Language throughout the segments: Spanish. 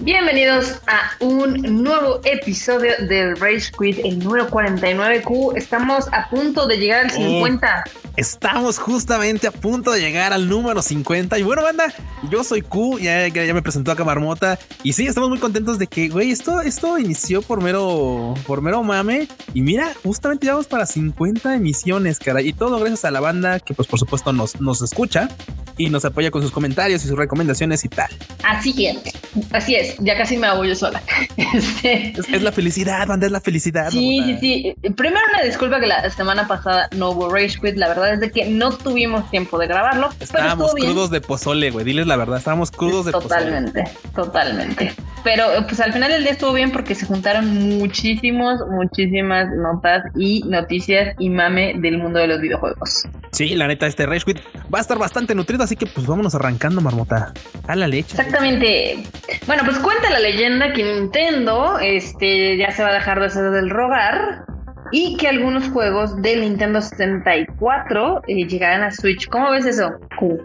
Bienvenidos a un nuevo episodio del Rage Quit, el número 49Q. Estamos a punto de llegar al 50. Estamos justamente a punto de llegar al número 50. Y bueno, banda, yo soy Q, ya, ya me presentó acá Marmota. Y sí, estamos muy contentos de que, güey, esto, esto inició por mero, por mero mame. Y mira, justamente vamos para 50 emisiones, cara. Y todo gracias a la banda que, pues, por supuesto, nos, nos escucha y nos apoya con sus comentarios y sus recomendaciones y tal. Así es, así es, ya casi me hago yo sola. Este, es, la felicidad, banda, es la felicidad. Sí, sí, sí. Primero una disculpa que la semana pasada no hubo Rage Quit, la verdad es de que no tuvimos tiempo de grabarlo. Estábamos crudos de pozole, güey, diles la verdad, estábamos crudos de totalmente, pozole. Totalmente, totalmente. Pero pues al final del día estuvo bien porque se juntaron muchísimos, muchísimas notas y noticias y mame del mundo de los videojuegos. Sí, la neta, este Rage Quit va a estar bastante nutrido, así que pues vámonos arrancando, marmota. A la leche. Exactamente. Bueno, pues cuenta la leyenda que Nintendo este, ya se va a dejar de hacer del rogar y que algunos juegos del Nintendo 64 eh, llegarán a Switch. ¿Cómo ves eso?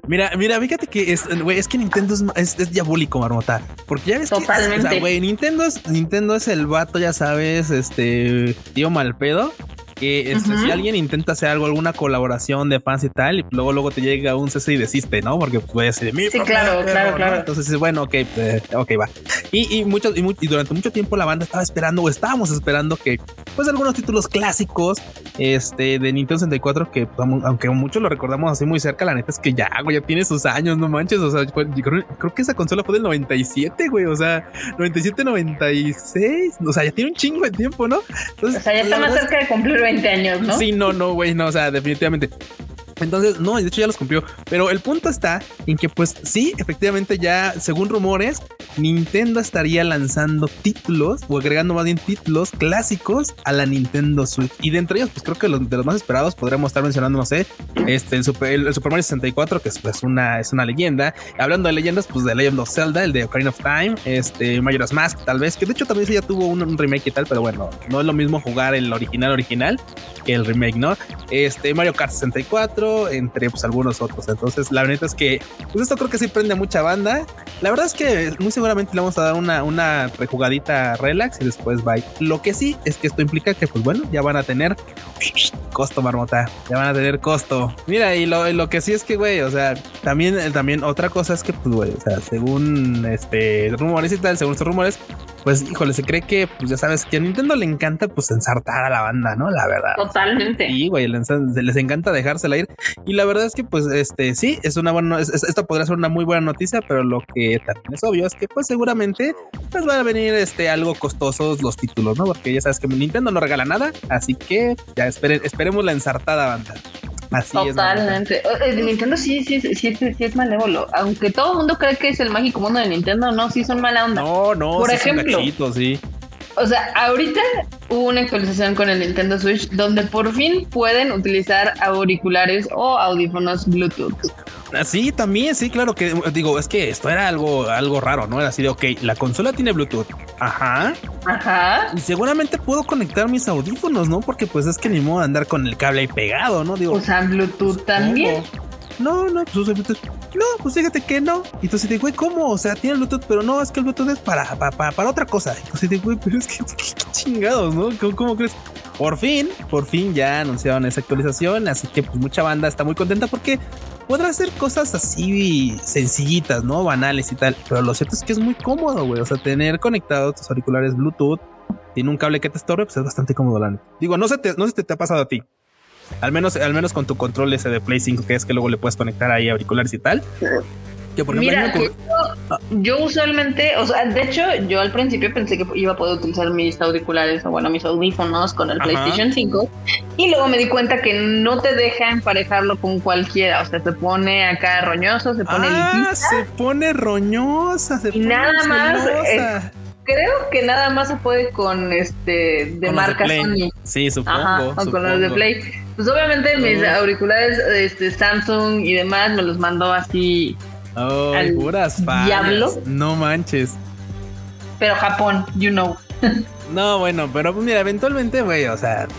Mira, mira, fíjate que es, es que Nintendo es, es, diabólico, marmota. Porque ya ves Totalmente. que, güey, Nintendo es, Nintendo es el vato, ya sabes, este tío mal pedo que este, si alguien intenta hacer algo, alguna colaboración de fans y tal, y luego luego te llega un cese y desiste, ¿no? Porque puede ser mi Sí, claro, claro, claro. Entonces, bueno, ok, pues, ok, va. Y, y, mucho, y, durante mucho tiempo la banda estaba esperando o estábamos esperando que, pues, algunos títulos clásicos este, de Nintendo 64, que pues, aunque muchos lo recordamos así muy cerca, la neta es que ya, güey, ya tiene sus años, no manches. O sea, creo, creo que esa consola fue del 97, güey, o sea, 97, 96, o sea, ya tiene un chingo de tiempo, ¿no? Entonces, o sea, ya está más cerca de cumplir 20 años, ¿no? Sí, no, no, güey, no, o sea, definitivamente. Entonces, no, de hecho ya los cumplió. Pero el punto está en que, pues sí, efectivamente ya, según rumores, Nintendo estaría lanzando títulos o agregando más bien títulos clásicos a la Nintendo Switch. Y de entre ellos, pues creo que los, de los más esperados podríamos estar mencionando, no sé, este, el Super, Mario 64, que es pues, una, es una leyenda. Hablando de leyendas, pues de Legend of Zelda, el de Ocarina of Time, este, Majora's Mask, tal vez, que de hecho también ya tuvo un, un, remake y tal, pero bueno, no es lo mismo jugar el original original que el remake, ¿no? Este, Mario Kart 64, entre pues algunos otros. Entonces, la verdad es que, pues esto creo que sí prende mucha banda. La verdad es que muy seguramente le vamos a dar una, una rejugadita relax y después bye. Lo que sí es que esto implica que, pues bueno, ya van a tener costo, marmota. Ya van a tener costo. Mira, y lo, lo que sí es que, güey, o sea, también, también otra cosa es que, pues, güey, o sea, según este rumores y tal, según estos rumores, pues híjole, se cree que, pues ya sabes, que a Nintendo le encanta pues ensartar a la banda, ¿no? La verdad. Totalmente. Sí, güey, les, les, encanta dejársela ir. Y la verdad es que, pues, este, sí, es una buena, es, esto podría ser una muy buena noticia, pero lo que también es obvio es que, pues, seguramente, pues, van a venir, este, algo costosos los títulos, ¿no? Porque ya sabes que Nintendo no regala nada, así que ya esperen, esperemos la ensartada banda. Así Totalmente. Es, Nintendo sí, sí, sí, sí, es malévolo. Aunque todo el mundo cree que es el mágico mundo de Nintendo, no, sí son mala onda. No, no, por ejemplo. Sí. O sea, ahorita hubo una actualización con el Nintendo Switch donde por fin pueden utilizar auriculares o audífonos Bluetooth. Sí, también, sí, claro que digo, es que esto era algo, algo raro, ¿no? Era así de, ok, la consola tiene Bluetooth. Ajá. Ajá. Y seguramente puedo conectar mis audífonos, ¿no? Porque pues es que ni modo de andar con el cable ahí pegado, ¿no? Digo, o sea, Bluetooth también. No, no, pues usa Bluetooth. No, pues fíjate que no. Y entonces digo, güey, ¿cómo? O sea, tiene Bluetooth, pero no, es que el Bluetooth es para, para, para, otra cosa. Entonces digo, güey, pero es que, chingados, ¿no? ¿Cómo, ¿Cómo, crees? Por fin, por fin ya anunciaron esa actualización. Así que pues mucha banda está muy contenta porque podrá hacer cosas así sencillitas, ¿no? Banales y tal. Pero lo cierto es que es muy cómodo, güey. O sea, tener conectados tus auriculares Bluetooth, tiene un cable que te estorbe, pues es bastante cómodo. La Digo, no se te, no se te ha pasado a ti. Al menos, al menos con tu control ese de Play 5, que es que luego le puedes conectar ahí auriculares y tal. Que por ejemplo, Mira, yo, yo, usualmente, o sea, de hecho, yo al principio pensé que iba a poder utilizar mis auriculares o bueno, mis audífonos con el Ajá. PlayStation 5 y luego me di cuenta que no te deja emparejarlo con cualquiera, o sea, se pone acá roñoso, se pone ah, limpita, se pone roñosa, se y pone nada más es, creo que nada más se puede con este de Con marca de. Sony. Sí, supongo. Ajá, o con supongo. los de Play. Pues obviamente mis auriculares este, Samsung y demás me los mandó así, Oh, al puras diablo. No manches. pero Japón, you know. No, bueno, pero pues mira, eventualmente, güey, o sea,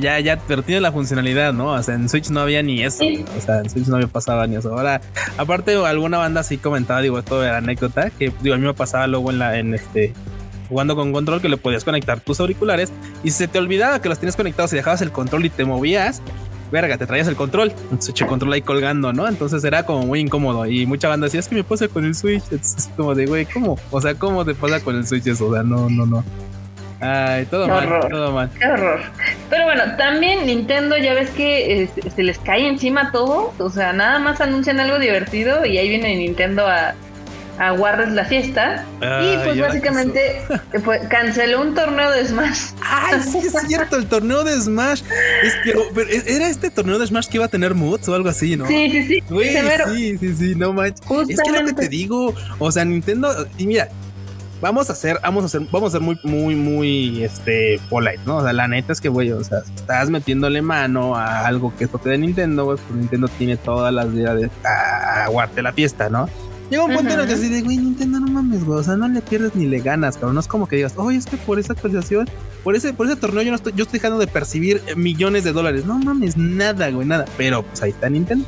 Ya, ya, pero tiene la funcionalidad, ¿no? O sea, en Switch no había ni eso. O sea, en Switch no había pasaba ni eso. Ahora, aparte, alguna banda sí comentaba, digo, esto era anécdota, que digo, a mí me pasaba luego en la, en este, jugando con control que le podías conectar tus auriculares y se te olvidaba que los tienes conectados y dejabas el control y te movías, verga, te traías el control, Switch control ahí colgando, ¿no? Entonces era como muy incómodo y mucha banda decía, es que me pasa con el Switch. Es como de, güey, ¿cómo? O sea, ¿cómo te pasa con el Switch eso? O sea, no, no, no. Ay, todo mal, todo mal. Qué horror. Pero bueno, también Nintendo, ya ves que se les cae encima todo. O sea, nada más anuncian algo divertido y ahí viene Nintendo a a la fiesta. y pues básicamente pues, canceló un torneo de Smash. Ay, sí es cierto, el torneo de Smash. Es que, era este torneo de Smash que iba a tener moods o algo así, ¿no? Sí, sí, sí. sí, sí, sí, no manches. Es que lo que te digo, o sea, Nintendo, y mira, vamos a hacer, vamos a hacer, vamos a ser muy, muy, muy, este, polite, ¿no? O sea, la neta es que, güey, o sea, estás metiéndole mano a algo que es toque de Nintendo, güey, pues Nintendo tiene todas las días de aguarte la fiesta, ¿no? Llega un punto en el que así de, güey, Nintendo, no mames, güey. O sea, no le pierdes ni le ganas, cabrón. No es como que digas, oye, es que por esa actualización, por ese, por ese torneo yo no estoy, yo estoy dejando de percibir millones de dólares. No mames, nada, güey, nada. Pero pues ahí está Nintendo.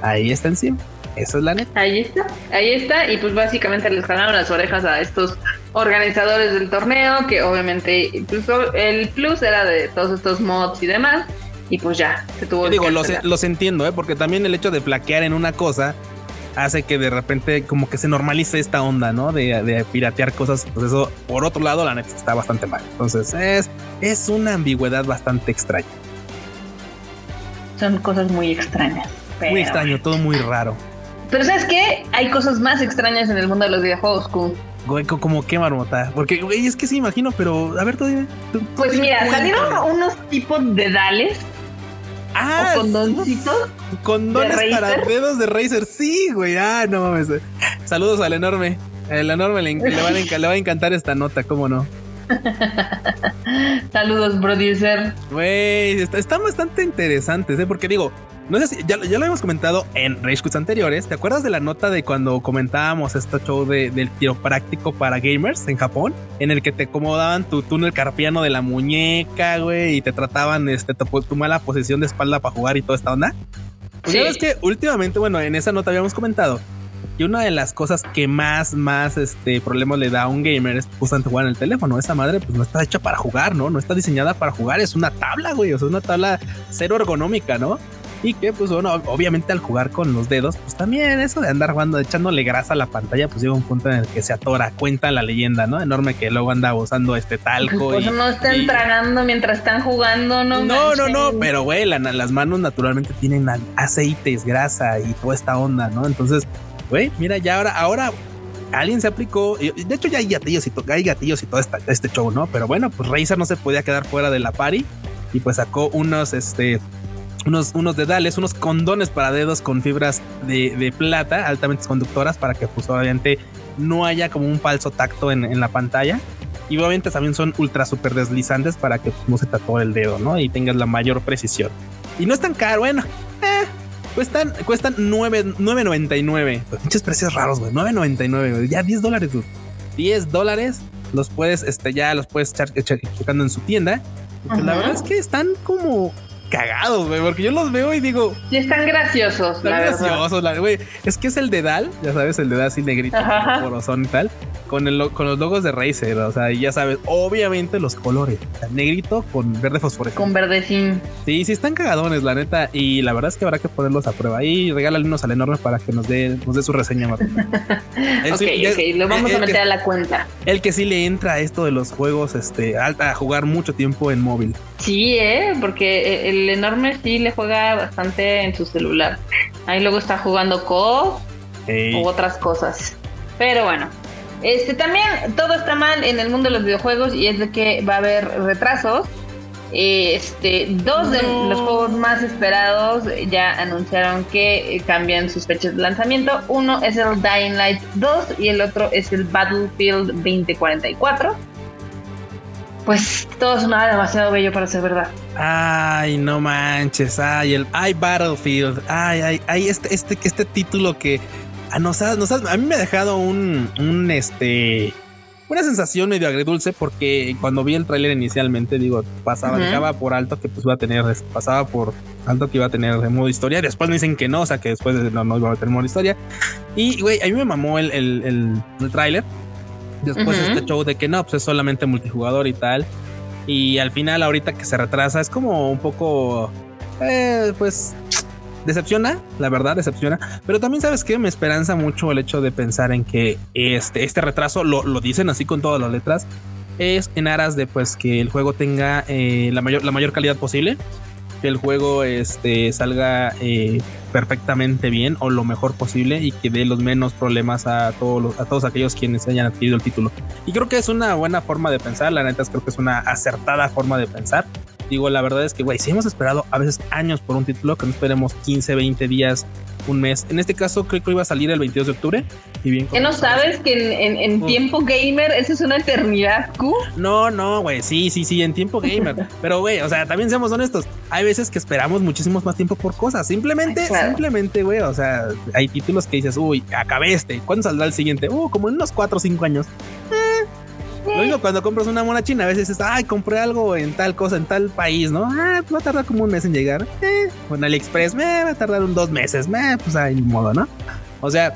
Ahí está encima. Eso es la neta. Ahí está, ahí está. Y pues básicamente les jalaron las orejas a estos organizadores del torneo, que obviamente pues, el plus era de todos estos mods y demás. Y pues ya, se tuvo Digo, los, los, entiendo, ¿eh? porque también el hecho de plaquear en una cosa hace que de repente como que se normalice esta onda, ¿no? De, piratear cosas. Pues eso, por otro lado, la neta está bastante mal. Entonces es, es una ambigüedad bastante extraña. Son cosas muy extrañas. Muy extraño, todo muy raro. Pero ¿sabes qué? Hay cosas más extrañas en el mundo de los videojuegos, Q. Güey, como qué marmota. Porque, güey, es que sí imagino, pero a ver, tú dime. pues mira, salieron unos tipos de Dales Ah, condoncitos. Condones para dedos de Razer. Sí, güey. Ah, no mames. Saludos al enorme. El enorme le, va a encantar esta nota, ¿cómo no? Saludos, producer. Güey, están bastante interesantes, ¿eh? Porque digo, no sé si ya, lo hemos comentado en Rage Quits anteriores. ¿Te acuerdas de la nota de cuando comentábamos este show de, del tiro práctico para gamers en Japón? En el que te acomodaban tu túnel carpiano de la muñeca, güey, y te trataban este, tu, mala posición de espalda para jugar y toda esta onda. Pues ya ves que últimamente, bueno, en esa nota habíamos comentado que una de las cosas que más, más este problemas le da a un gamer es justamente jugar en el teléfono. Esa madre, pues no está hecha para jugar, ¿no? No está diseñada para jugar. Es una tabla, güey. O sea, es una tabla cero ergonómica, ¿no? Y que, pues bueno, obviamente al jugar con los dedos, pues también eso de andar jugando, echándole grasa a la pantalla, pues llega un punto en el que se atora. Cuenta la leyenda, ¿no? Enorme que luego anda usando este talco. Pues no estén tragando mientras están jugando, ¿no? No, no, no, pero güey, las manos naturalmente tienen aceites, grasa y toda esta onda, ¿no? Entonces, güey, mira, ya ahora, ahora alguien se aplicó. De hecho, ya hay gatillos y, hay gatillos y todo este show, ¿no? Pero bueno, pues Razer no se podía quedar fuera de la party y pues sacó unos, este, unos, unos dedales, unos condones para dedos con fibras de, plata altamente conductoras para que pues obviamente no haya como un falso tacto en, la pantalla. Y obviamente también son ultra super deslizantes para que no se tatúe el dedo, ¿no? Y tengas la mayor precisión. Y no es tan caro, bueno, eh, cuestan, cuestan 9.99. Pues muchos precios raros, güey. 9.99, Ya 10 dólares, 10 dólares los puedes, este, ya los puedes echar, checando en su tienda. Pues la verdad es que están como cagados, güey, porque yo los veo y digo. Sí, están graciosos. Están graciosos, güey. Es que es el dedal, ya sabes, el dedal así negrito, corazón y tal, con, el, con los logos de Razer, o sea, y ya sabes, obviamente los colores, negrito con verde fosforescente. Con verdecín. Sí, sí, están cagadones, la neta, y la verdad es que habrá que ponerlos a prueba. Y regálale unos al enorme para que nos dé, nos dé su reseña, ok, ok, lo vamos a meter a la cuenta. El que sí le entra a esto de los juegos, este, a jugar mucho tiempo en móvil. Sí, eh, porque el enorme sí le juega bastante en su celular. Ahí luego está jugando co u otras cosas. Pero bueno, este también todo está mal en el mundo de los videojuegos y es de que va a haber retrasos. Este, dos de los juegos más esperados ya anunciaron que cambian sus fechas de lanzamiento. Uno es el Dying Light 2 y el otro es el Battlefield 2044 pues todo sonaba demasiado bello para ser verdad. Ay, no manches, ay, el ay Battlefield, ay, ay, ay, este, este, este título que a, nos a mí me ha dejado un, un este, una sensación medio agridulce porque cuando vi el tráiler inicialmente, digo, pasaba, dejaba por alto que pues iba a tener, pasaba por alto que iba a tener modo historia. Después me dicen que no, o sea que después no, no iba a tener modo historia. Y güey, a mí me mamó el, el, el, tráiler. Después este show de que no, pues es solamente multijugador y tal. Y al final, ahorita que se retrasa, es como un poco, eh, pues decepciona, la verdad, decepciona. Pero también sabes que me esperanza mucho el hecho de pensar en que este, este retraso, lo, lo dicen así con todas las letras, es en aras de pues que el juego tenga eh, la, mayor, la mayor calidad posible. Que el juego este, salga eh, perfectamente bien o lo mejor posible y que dé los menos problemas a todos, a todos aquellos quienes hayan adquirido el título. Y creo que es una buena forma de pensar, la neta es creo que es una acertada forma de pensar. Digo, la verdad es que, güey, si hemos esperado a veces años por un título, que no esperemos 15, 20 días, un mes. En este caso, creo que iba a salir el 22 de octubre. Y bien. ¿Qué no sabes que en, tiempo gamer eso es una eternidad, Q? No, no, güey. Sí, sí, sí, en tiempo gamer. Pero, güey, o sea, también seamos honestos. Hay veces que esperamos muchísimos más tiempo por cosas. Simplemente, simplemente, güey. O sea, hay títulos que dices, uy, acabé este. ¿Cuándo saldrá el siguiente? Uh, como en unos 4 o 5 años. Lo mismo cuando compras una mona china, a veces dices, ay, compré algo en tal cosa, en tal país, ¿no? Ah, pues va a tardar como un mes en llegar. Eh, con AliExpress, me va a tardar un dos meses, me, pues ahí modo, ¿no? O sea,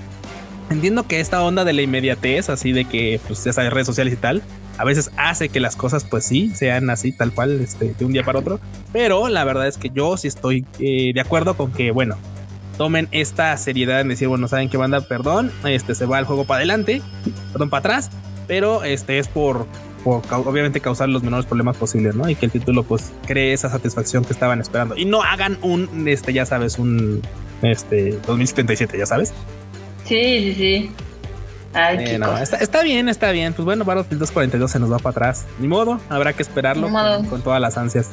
entiendo que esta onda de la inmediatez, así de que, pues ya sabes, redes sociales y tal, a veces hace que las cosas, pues sí, sean así, tal cual, este, de un día para otro. Pero la verdad es que yo sí estoy eh, de acuerdo con que, bueno, tomen esta seriedad en decir, bueno, saben que banda, perdón, este se va el juego para adelante, perdón, para atrás pero este es por, obviamente causar los menores problemas posibles, ¿no? Y que el título pues cree esa satisfacción que estaban esperando y no hagan un, este, ya sabes, un, este, 2077, ya sabes. Sí, sí, sí. Ay, eh, está, bien, está bien. Pues bueno, Battlefield 242 se nos va para atrás. Ni modo, habrá que esperarlo con, todas las ansias.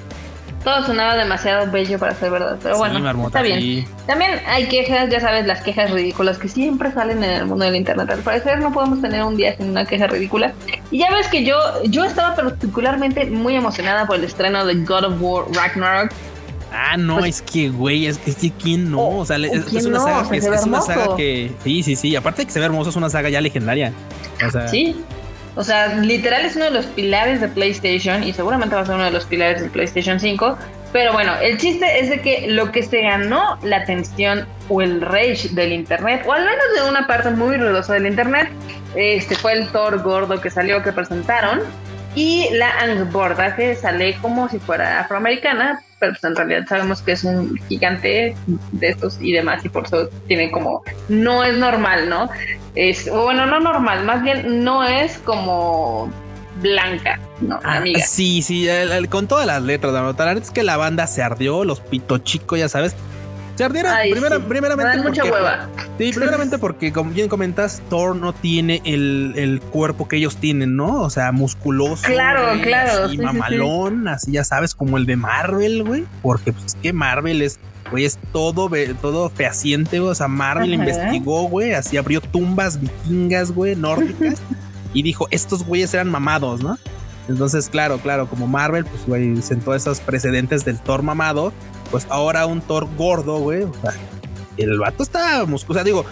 Todo sonaba demasiado bello para ser verdad, pero bueno, está bien. También hay quejas, ya sabes, las quejas ridículas que siempre salen en el mundo del internet. Al parecer no podemos tener un día sin una queja ridícula. Y ya ves que yo, yo estaba particularmente muy emocionada por el estreno de God of War Ragnarok. Ah, no, pues es que, güey, es, que quién no. Oh, o sea, es, una saga, que, es, una saga que. Sí, sí, sí. Aparte de que se ve hermoso, es una saga ya legendaria. O sea, sí. O sea, literal es uno de los pilares de PlayStation y seguramente va a ser uno de los pilares de PlayStation 5. Pero bueno, el chiste es de que lo que se ganó la atención o el rage del internet, o al menos de una parte muy ruidosa del internet, este fue el Thor gordo que salió, que presentaron, y la Angborda que sale como si fuera afroamericana, pero pues en realidad sabemos que es un gigante de estos y demás, y por eso tiene como, no es normal, ¿no? Es, bueno, no normal, más bien no es como blanca, ¿no? Ah, amiga. Sí, sí, con todas las letras, la verdad es que la banda se ardió, los pito chicos, ya sabes. Primeramente. mucha hueva. Sí, primeramente porque, como bien comentas, Thor no tiene el, cuerpo que ellos tienen, ¿no? O sea, musculoso. Claro, claro. Así mamalón, así ya sabes, como el de Marvel, güey. Porque, pues, es que Marvel es güey, es todo, todo fehaciente, O sea, Marvel investigó, güey, así abrió tumbas vikingas, güey, nórdicas. y dijo, estos güeyes eran mamados, ¿no? Entonces, claro, claro, como Marvel, pues, güey, sentó esos precedentes del Thor mamado, pues ahora un Thor gordo, güey, o sea, el vato está musculoso. O sea, digo,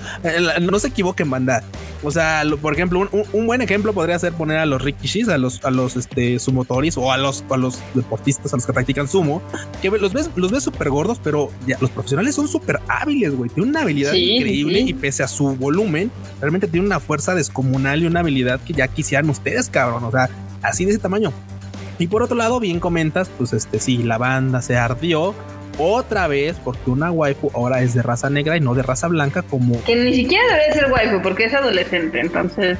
no se equivoquen, banda. O sea, por ejemplo, un, buen ejemplo podría ser poner a los rikishis, a los, a los este, sumotoris o a los, a los deportistas, a los que practican sumo, que los ves, los ves súper gordos, pero ya, los profesionales son súper hábiles, güey. Tienen una habilidad increíble y pese a su volumen, realmente tienen una fuerza descomunal y una habilidad que ya quisieran ustedes, cabrón. O sea, así de ese tamaño. Y por otro lado, bien comentas, pues este sí, la banda se ardió otra vez porque una waifu ahora es de raza negra y no de raza blanca como... Que ni siquiera debe ser waifu porque es adolescente, entonces...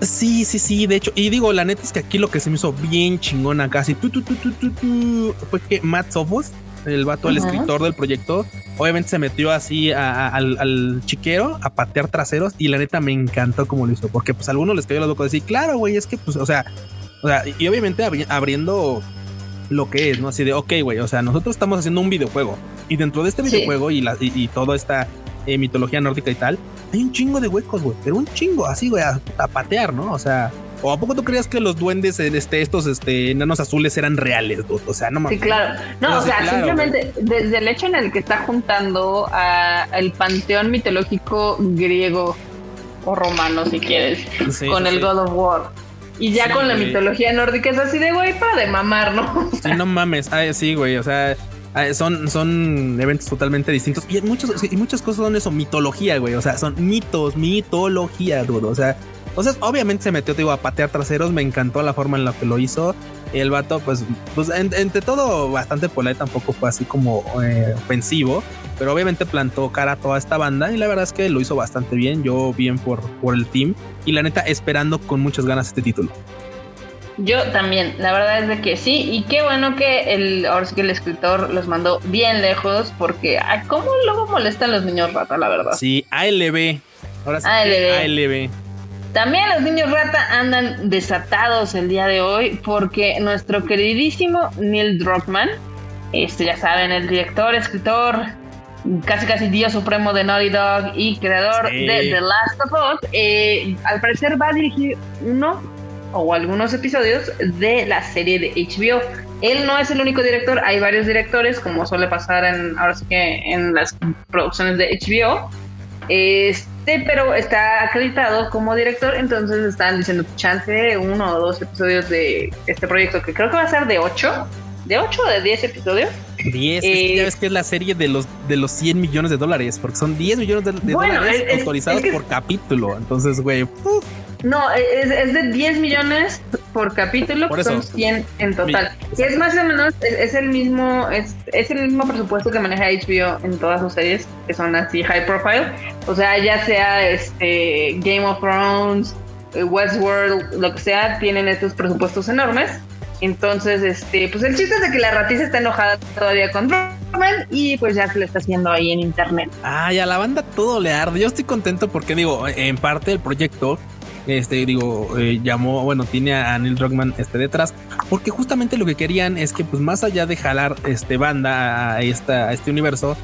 Sí, sí, sí, de hecho, y digo, la neta es que aquí lo que se me hizo bien chingona casi tu, tu, tu, fue que Matt Sofos, el vato, el escritor del proyecto, obviamente se metió así al, chiquero a patear traseros y la neta me encantó como lo hizo, porque pues a algunos les cayó la loco decir, claro, güey, es que pues, o sea, o sea, y obviamente abriendo lo que es, ¿no? Así de, ok, güey, o sea, nosotros estamos haciendo un videojuego y dentro de este videojuego y, la, y, toda esta eh, mitología nórdica y tal, hay un chingo de huecos, güey, pero un chingo, así, güey, a, patear, ¿no? O sea, ¿O a poco tú creías que los duendes, este, estos este, enanos azules eran reales? O sea, no Sí, claro. No, o sea, simplemente desde el hecho en el que está juntando al panteón mitológico griego o romano, si quieres, con el God of War Y ya con la mitología nórdica es así de güey para de mamar, ¿no? Sí, no mames. Ay, sí, güey. O sea, son, son eventos totalmente distintos. Y muchos, y muchas cosas son eso, mitología, güey. O sea, son mitos, mitología, dudo. O sea, entonces, obviamente se metió, digo, a patear traseros. Me encantó la forma en la que lo hizo. El vato, pues, pues entre todo, bastante polite, tampoco fue así como eh, ofensivo. Pero obviamente plantó cara a toda esta banda y la verdad es que lo hizo bastante bien. Yo bien por, por el team y la neta esperando con muchas ganas este título. Yo también, la verdad es de que sí, y qué bueno que el, ahora sí que el escritor los mandó bien lejos, porque ay, ¿cómo luego molestan los niños rata, la verdad? Sí, ALB. Ahora sí, ALB. También los niños rata andan desatados el día de hoy porque nuestro queridísimo Neil Druckmann, este ya saben, el director, escritor, casi casi dios supremo de Naughty Dog y creador de The Last of Us, eh, al parecer va a dirigir uno o algunos episodios de la serie de HBO. Él no es el único director, hay varios directores, como suele pasar en, ahora sí que en las producciones de HBO. Este, pero está acreditado como director, entonces están diciendo chance uno o dos episodios de este proyecto, que creo que va a ser de ocho, de ocho o de diez episodios. 10, es que ya eh, ves que es la serie de los de los 100 millones de dólares, porque son 10 millones de, dólares autorizados por capítulo. Entonces, güey, no, es, es, de 10 millones por capítulo, son 100 en total. Que es más o menos, es, el mismo, es, es, el mismo presupuesto que maneja HBO en todas sus series, que son así high profile. O sea, ya sea este Game of Thrones, eh, Westworld, lo que sea, tienen estos presupuestos enormes. Entonces, este, pues el chiste es de que la ratiza está enojada todavía con Roman y pues ya se le está haciendo ahí en internet. Ah, y a la banda todo le arde. Yo estoy contento porque digo, en parte el proyecto este digo eh, llamó bueno tiene a Neil Druckmann este detrás porque justamente lo que querían es que pues más allá de jalar este banda a, esta, este universo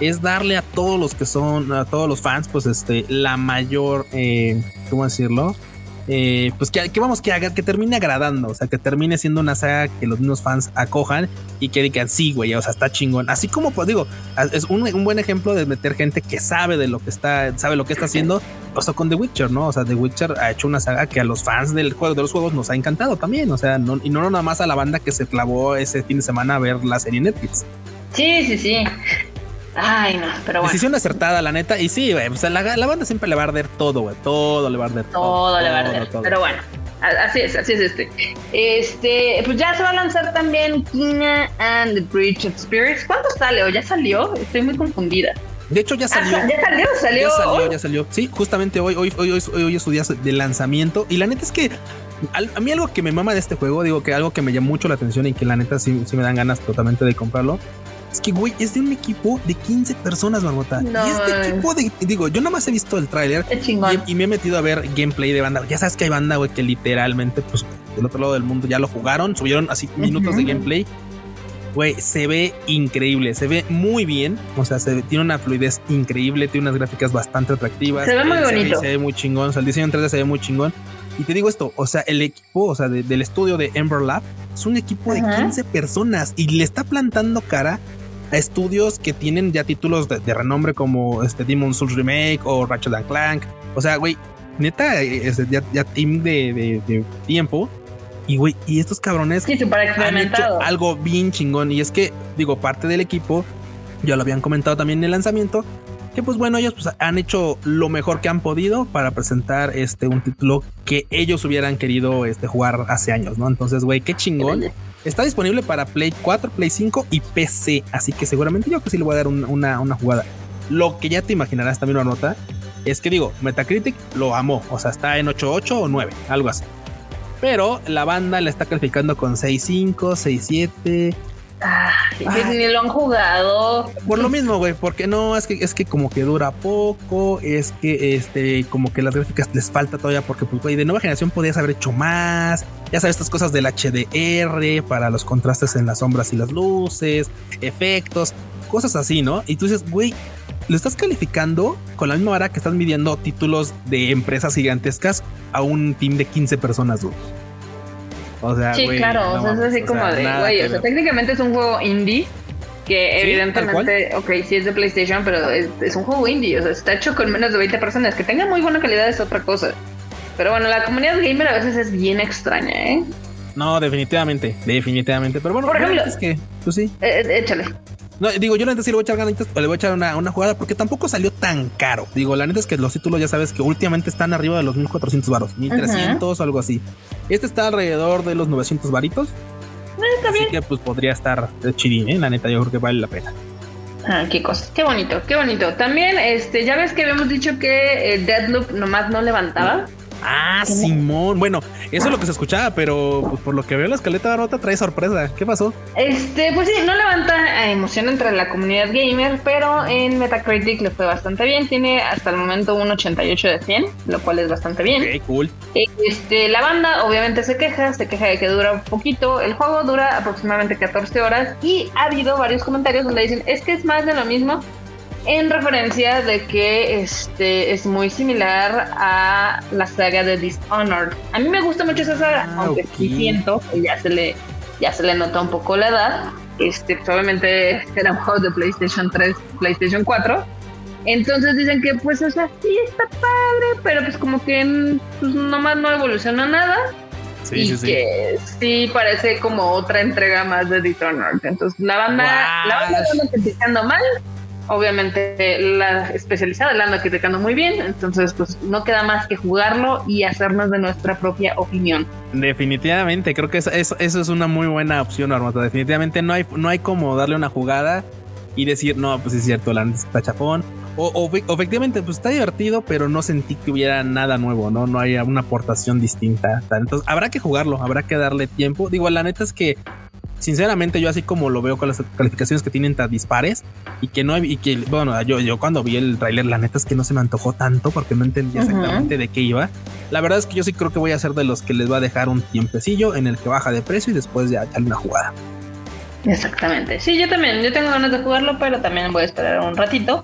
es darle a todos los que son a todos los fans pues este la mayor eh, cómo decirlo eh, pues que, vamos, que haga, que termine agradando, o sea, que termine siendo una saga que los mismos fans acojan y que digan, sí, güey, o sea, está chingón. Así como, pues digo, es un, buen ejemplo de meter gente que sabe de lo que está, sabe lo que está haciendo. Pasó con The Witcher, ¿no? O sea, The Witcher ha hecho una saga que a los fans del juego, de los juegos nos ha encantado también, o sea, no, y no nada más a la banda que se clavó ese fin de semana a ver la serie Netflix. Sí, sí, sí. Ay, no, pero bueno. Decisión acertada, la neta. Y sí, güey, o sea, la, banda siempre le va a arder todo, güey. Todo le va a arder. Todo, todo le va a arder. Pero bueno, así es, así es este. Este, pues ya se va a lanzar también Kina and the Bridge of Spirits. ¿Cuándo sale o ya salió? Estoy muy confundida. De hecho, ya salió. ya salió, salió. Ya salió, ya salió. Sí, justamente hoy, hoy, hoy, hoy, es su día de lanzamiento. Y la neta es que a, mí algo que me mama de este juego, digo que algo que me llama mucho la atención y que la neta sí, sí me dan ganas totalmente de comprarlo, es que, güey, es de un equipo de 15 personas, Marmota. y este equipo de. Digo, yo nomás he visto el tráiler y, y, me he metido a ver gameplay de banda. Ya sabes que hay banda, güey, que literalmente, pues, del otro lado del mundo ya lo jugaron, subieron así minutos de gameplay. Güey, se ve increíble, se ve muy bien. O sea, se tiene una fluidez increíble, tiene unas gráficas bastante atractivas. Se ve muy bonito. Se ve, muy chingón. O sea, el diseño en 3D se ve muy chingón. Y te digo esto, o sea, el equipo, o sea, del estudio de Ember Lab, es un equipo de 15 personas y le está plantando cara estudios que tienen ya títulos de, renombre como este Demon Souls Remake o Ratchet Clank. O sea, güey, neta, es ya, ya team de, tiempo. Y güey, y estos cabrones han hecho algo bien chingón. Y es que, digo, parte del equipo, ya lo habían comentado también en el lanzamiento, que pues bueno, ellos pues, han hecho lo mejor que han podido para presentar este un título que ellos hubieran querido este, jugar hace años, ¿no? Entonces, güey, qué chingón. Está disponible para Play 4, Play 5 y PC. Así que seguramente yo que sí le voy a dar una, jugada. Lo que ya te imaginarás también una nota es que digo, Metacritic lo amó. O sea, está en 8.8 o 9, algo así. Pero la banda la está calificando con 6.5, 6.7. Ay, ni lo han jugado. Por lo mismo, güey, porque no, es que es que como que dura poco, es que este, como que las gráficas les falta todavía, porque pues, güey, de nueva generación podías haber hecho más. Ya sabes, estas cosas del HDR para los contrastes en las sombras y las luces, efectos, cosas así, ¿no? Y tú dices, güey, lo estás calificando con la misma vara que estás midiendo títulos de empresas gigantescas a un team de 15 personas, güey. O sea, sí, claro, o sea, es así como de, güey, o sea, técnicamente es un juego indie que evidentemente, ok, sí es de PlayStation, pero es, un juego indie, o sea, está hecho con menos de 20 personas. Que tenga muy buena calidad es otra cosa. Pero bueno, la comunidad gamer a veces es bien extraña, ¿eh? No, definitivamente, definitivamente. Pero bueno, por ejemplo, es que, pues sí. Eh, eh, échale. No, digo, yo la neta sí le voy a echar ganitas o le voy a echar una, una, jugada porque tampoco salió tan caro. Digo, la neta es que los títulos ya sabes que últimamente están arriba de los 1400 varos, 1300 o algo así. Este está alrededor de los 900 varitos. Eh, así que pues podría estar chidín, ¿eh? La neta, yo creo que vale la pena. Ah, qué cosa, qué bonito, qué bonito. También, este, ya ves que habíamos dicho que el Deadloop nomás no levantaba. Ah, Simón. Bueno, eso es lo que se escuchaba, pero pues, por lo que veo la escaleta rota trae sorpresa. ¿Qué pasó? Este, pues sí, no levanta emoción entre la comunidad gamer, pero en Metacritic le fue bastante bien. Tiene hasta el momento un 88 de 100, lo cual es bastante bien. Ok, cool. Este, la banda obviamente se queja, se queja de que dura un poquito. El juego dura aproximadamente 14 horas y ha habido varios comentarios donde dicen, es que es más de lo mismo en referencia de que este es muy similar a la saga de Dishonored. A mí me gusta mucho esa saga, ah, aunque sí siento que ya se le ya se le nota un poco la edad. Este, pues, obviamente era un juego de PlayStation 3, PlayStation 4. Entonces dicen que pues o sea, sí está padre, pero pues como que pues, nomás no evoluciona nada. Sí, y sí, que sí. parece como otra entrega más de Dishonored. Entonces la banda, la banda está mal, obviamente la especializada la anda criticando muy bien, entonces pues no queda más que jugarlo y hacernos de nuestra propia opinión. Definitivamente, creo que eso, eso, es una muy buena opción, Armata. Definitivamente no hay, no hay como darle una jugada y decir, no, pues es cierto, la está chapón. O, efectivamente, pues está divertido, pero no sentí que hubiera nada nuevo, ¿no? No hay una aportación distinta. Entonces habrá que jugarlo, habrá que darle tiempo. Digo, la neta es que sinceramente yo así como lo veo con las calificaciones que tienen tan dispares y que no y que bueno yo, yo cuando vi el tráiler la neta es que no se me antojó tanto porque no entendía exactamente de qué iba. La verdad es que yo sí creo que voy a ser de los que les va a dejar un tiempecillo en el que baja de precio y después ya echarle una jugada. Exactamente. Sí yo también yo tengo ganas de jugarlo pero también voy a esperar un ratito.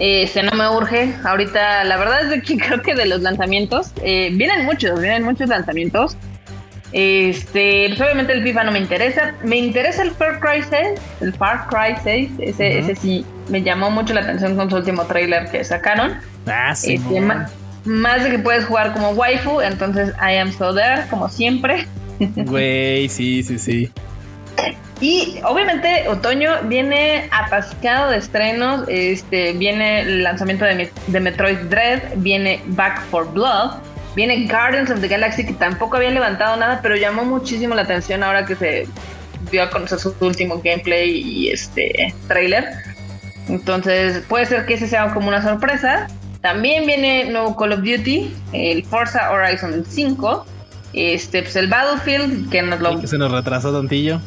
Este no me urge. Ahorita la verdad es que creo que de los lanzamientos eh, vienen muchos vienen muchos lanzamientos este, pues obviamente el FIFA no me interesa. Me interesa el Far Cry 6, el Far Cry 6, ese, ese sí me llamó mucho la atención con su último trailer que sacaron. Ah, sí. Este, más, de que puedes jugar como waifu, entonces I am so there, como siempre. Güey, sí, sí, sí. Y obviamente otoño viene atascado de estrenos, este, viene el lanzamiento de, de Metroid Dread, viene Back for Blood, Viene Guardians of the Galaxy, que tampoco había levantado nada, pero llamó muchísimo la atención ahora que se dio a conocer su último gameplay y este trailer. Entonces puede ser que ese sea como una sorpresa. También viene nuevo Call of Duty, el Forza Horizon 5, este, pues el Battlefield, que nos lo... que se nos retrasó tantillo.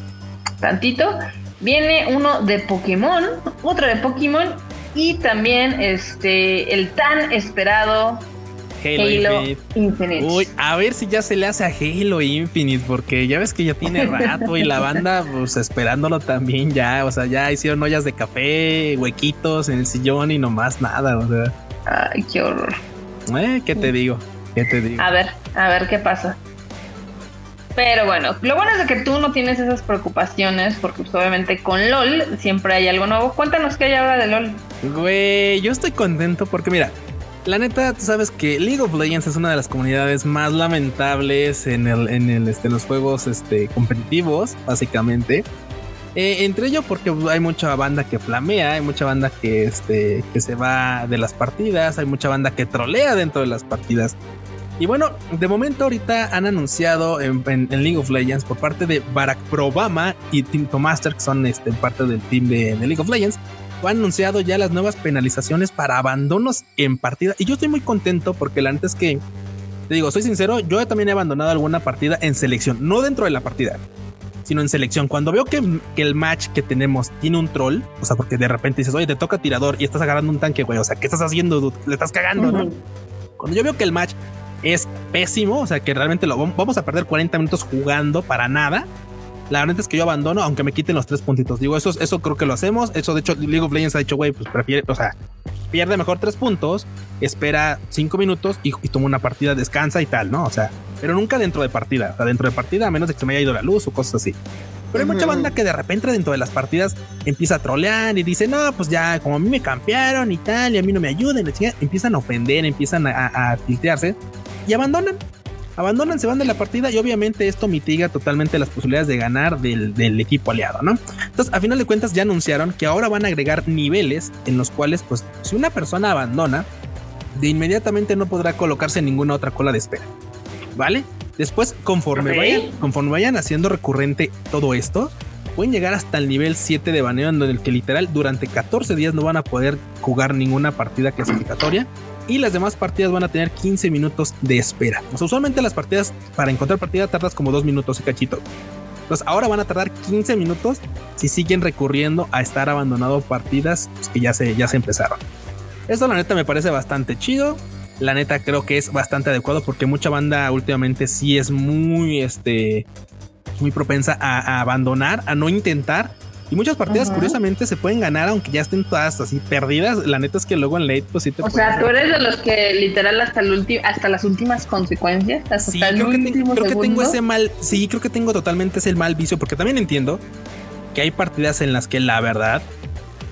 Tantito. Viene uno de Pokémon, otro de Pokémon y también este, el tan esperado Halo, Infinite. Uy, a ver si ya se le hace a Halo Infinite, porque ya ves que ya tiene rato y la banda, pues esperándolo también ya. O sea, ya hicieron ollas de café, huequitos en el sillón y nomás nada. O sea, ay, qué horror. Eh, ¿qué te digo? ¿Qué te digo? A ver, a ver qué pasa. Pero bueno, lo bueno es de que tú no tienes esas preocupaciones, porque pues, obviamente con LOL siempre hay algo nuevo. Cuéntanos qué hay ahora de LOL. Güey, yo estoy contento porque mira, la neta, tú sabes que League of Legends es una de las comunidades más lamentables en, el, en, el, este, los juegos este, competitivos, básicamente. Eh, entre ellos porque hay mucha banda que flamea, hay mucha banda que, este, que se va de las partidas, hay mucha banda que trolea dentro de las partidas. Y bueno, de momento ahorita han anunciado en, League of Legends por parte de Barack Obama y Team Master, que son este, parte del team de League of Legends, han anunciado ya las nuevas penalizaciones para abandonos en partida. Y yo estoy muy contento porque la antes que, te digo, soy sincero, yo también he abandonado alguna partida en selección, no dentro de la partida, sino en selección. Cuando veo que, el match que tenemos tiene un troll, o sea, porque de repente dices, oye, te toca tirador y estás agarrando un tanque, güey, o sea, ¿qué estás haciendo? Le estás cagando, ¿no? Cuando yo veo que el match es pésimo, o sea, que realmente lo vamos a perder 40 minutos jugando para nada la verdad es que yo abandono, aunque me quiten los tres puntitos. Digo, eso, eso creo que lo hacemos. Eso, de hecho, League of Legends ha dicho, güey, pues prefiere, o sea, pierde mejor tres puntos, espera cinco minutos y, toma una partida, descansa y tal, ¿no? O sea, pero nunca dentro de partida. O sea, dentro de partida, a menos de que se me haya ido la luz o cosas así. Pero hay mucha banda que de repente dentro de las partidas empieza a trolear y dice, no, pues ya, como a mí me campearon y tal, y a mí no me ayudan, empiezan a ofender, empiezan a, a, y abandonan. Abandonan, se van de la partida y obviamente esto mitiga totalmente las posibilidades de ganar del, del equipo aliado, ¿no? Entonces, a final de cuentas ya anunciaron que ahora van a agregar niveles en los cuales, pues, si una persona abandona, de inmediatamente no podrá colocarse en ninguna otra cola de espera. ¿Vale? Después, conforme, vayan, conforme vayan haciendo recurrente todo esto, pueden llegar hasta el nivel 7 de baneo en el que literal durante 14 días no van a poder jugar ninguna partida clasificatoria y las demás partidas van a tener 15 minutos de espera. usualmente las partidas para encontrar partida tardas como 2 minutos y cachito. Entonces ahora van a tardar 15 minutos si siguen recurriendo a estar abandonado partidas pues, que ya se, ya se empezaron. Esto la neta me parece bastante chido la neta creo que es bastante adecuado porque mucha banda últimamente sí es muy, este, muy propensa a, abandonar, a no intentar. Y muchas partidas, curiosamente, se pueden ganar aunque ya estén todas así perdidas. La neta es que luego en late, pues sí te O sea, tú eres de los que literal hasta el último, hasta las últimas consecuencias, hasta sí, creo, que, creo que tengo ese mal, sí, creo que tengo totalmente ese mal vicio, porque también entiendo que hay partidas en las que la verdad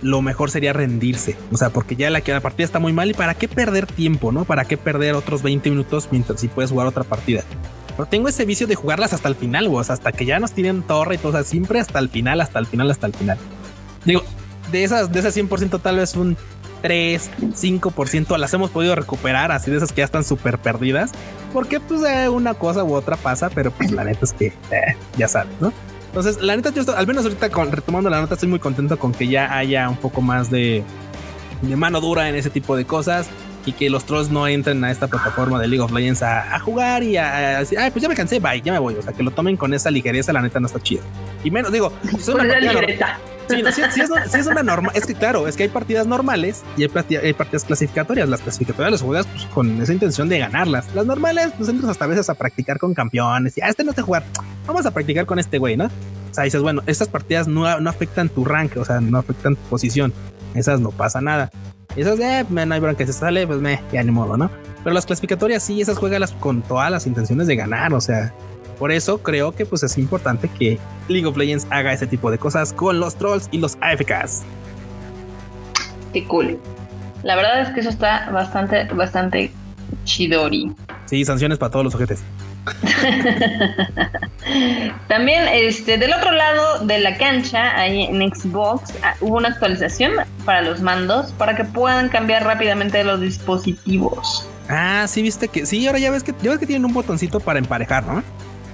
lo mejor sería rendirse. O sea, porque ya la, la partida está muy mal y para qué perder tiempo, ¿no? Para qué perder otros 20 minutos mientras si puedes jugar otra partida. Pero tengo ese vicio de jugarlas hasta el final, sea, hasta que ya nos tienen torre y todo, o sea, siempre hasta el final, hasta el final, hasta el final. Digo, de esas, de ese 100% tal vez un 3, 5% las hemos podido recuperar, así de esas que ya están súper perdidas, porque pues eh, una cosa u otra pasa, pero pues la neta es que eh, ya sabes, ¿no? Entonces, la neta, yo estoy, al menos ahorita retomando la nota, estoy muy contento con que ya haya un poco más de, de mano dura en ese tipo de cosas y que los trolls no entren a esta plataforma de League of Legends a, jugar y a, decir, ay, pues ya me cansé, bye, ya me voy. O sea, que lo tomen con esa ligereza, la neta no está chido. Y menos, digo, es una partida Sí, sí, es, una norma. Es que claro, es que hay partidas normales y hay, partidas clasificatorias. Las clasificatorias las juegas pues, con esa intención de ganarlas. Las normales, pues entras hasta a veces a practicar con campeones y a ah, este no te jugar. Vamos a practicar con este güey, ¿no? O sea, dices, bueno, estas partidas no, no afectan tu rank, o sea, no afectan tu posición. Esas no pasa nada. Esas, eh, no hay bronca, se sale, pues me, ya ni modo, ¿no? Pero las clasificatorias sí, esas juegas con todas las intenciones de ganar, o sea, por eso creo que pues es importante que League of Legends haga ese tipo de cosas con los trolls y los AFKs. Qué cool. La verdad es que eso está bastante, bastante chidori. Sí, sanciones para todos los ojetes. También, este, del otro lado de la cancha, ahí en Xbox, ah, hubo una actualización para los mandos para que puedan cambiar rápidamente los dispositivos. Ah, sí, viste que sí, ahora ya ves que ya ves que tienen un botoncito para emparejar, ¿no?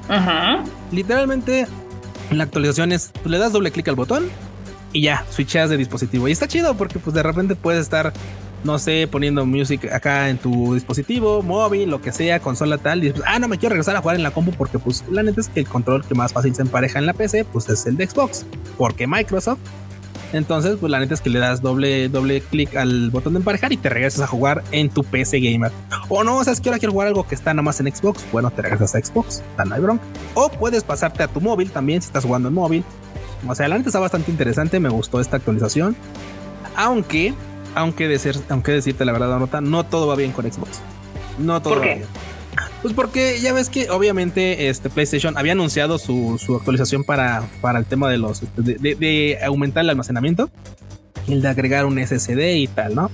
Ajá. Literalmente, en la actualización es, pues, le das doble clic al botón y ya, switcheas de dispositivo. Y está chido porque pues de repente puedes estar, no sé, poniendo music acá en tu dispositivo, móvil, lo que sea, consola tal, y ah, no me quiero regresar a jugar en la compu porque pues la neta es que el control que más fácil se empareja en la PC, pues es el de Xbox, porque Microsoft entonces, pues la neta es que le das doble, doble clic al botón de emparejar y te regresas a jugar en tu PC gamer. O no, o sea, es que ahora quiero jugar algo que está nada más en Xbox. Bueno, te regresas a Xbox, no hay bronca. O puedes pasarte a tu móvil también si estás jugando en móvil. O sea, la neta está bastante interesante. Me gustó esta actualización. Aunque, aunque, de ser, aunque decirte la verdad, nota, no todo va bien con Xbox. No todo ¿Por qué? va bien. Pues porque ya ves que obviamente este PlayStation había anunciado su, actualización para, para el tema de los de, aumentar el almacenamiento, el de agregar un SSD y tal, ¿no?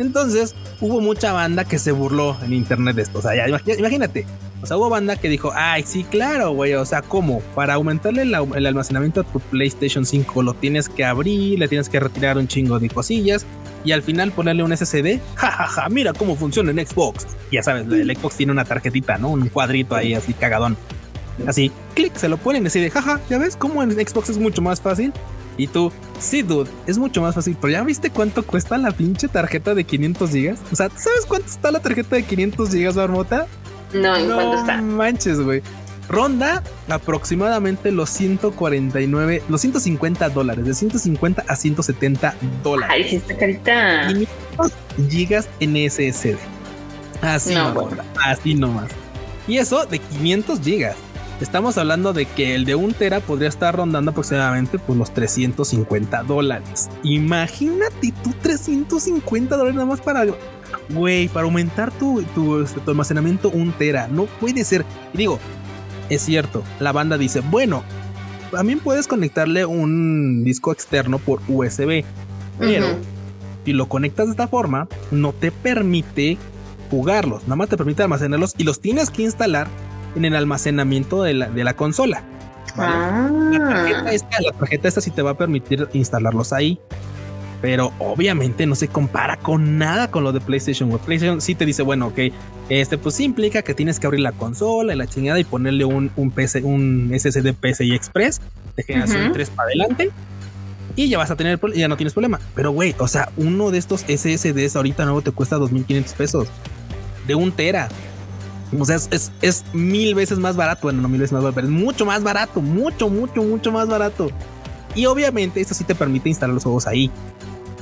Entonces hubo mucha banda que se burló en internet de esto. O sea, ya, imagínate. O sea, hubo banda que dijo, ay, sí, claro, güey. O sea, ¿cómo? Para aumentarle el, almacenamiento a tu PlayStation 5 lo tienes que abrir, le tienes que retirar un chingo de cosillas y al final ponerle un SSD. Jajaja, ja, ja, mira cómo funciona en Xbox. Ya sabes, el Xbox tiene una tarjetita, ¿no? Un cuadrito ahí así cagadón. Así, clic, se lo ponen así de jaja, ya ves cómo en Xbox es mucho más fácil. Y tú, sí, dude, es mucho más fácil. Pero ya viste cuánto cuesta la pinche tarjeta de 500 gigas. O sea, ¿sabes cuánto está la tarjeta de 500 gigas, Marmota? No, ¿en cuánto está? Manches, güey ronda aproximadamente los 149, los 150 dólares, de 150 a 170 dólares. Ay, sí está carita. 500 gigas en SSD. Así no, nomás, así nomás. Y eso de 500 gigas. Estamos hablando de que el de un tera podría estar rondando aproximadamente por pues, los 350 dólares. Imagínate tú 350 dólares nada más para güey, para aumentar tu, tu, tu, almacenamiento un tera. No puede ser. Y digo, es cierto, la banda dice, bueno, también puedes conectarle un disco externo por USB, pero si lo conectas de esta forma, no te permite jugarlos, nada más te permite almacenarlos y los tienes que instalar en el almacenamiento de la, de la consola. Ah. La, tarjeta esta, la tarjeta esta sí te va a permitir instalarlos ahí. Pero obviamente no se compara con nada con lo de PlayStation. PlayStation sí te dice, bueno, ok, este pues implica que tienes que abrir la consola y la chingada y ponerle un, un, PC, un SSD PCI Express de generación 3 para adelante y ya vas a tener, ya no tienes problema. Pero güey, o sea, uno de estos SSDs ahorita nuevo te cuesta 2.500 pesos de un tera. O sea, es, es, mil veces más barato. Bueno, no mil veces más barato, pero es mucho más barato. Mucho, mucho, mucho más barato. Y obviamente esto sí te permite instalar los juegos ahí.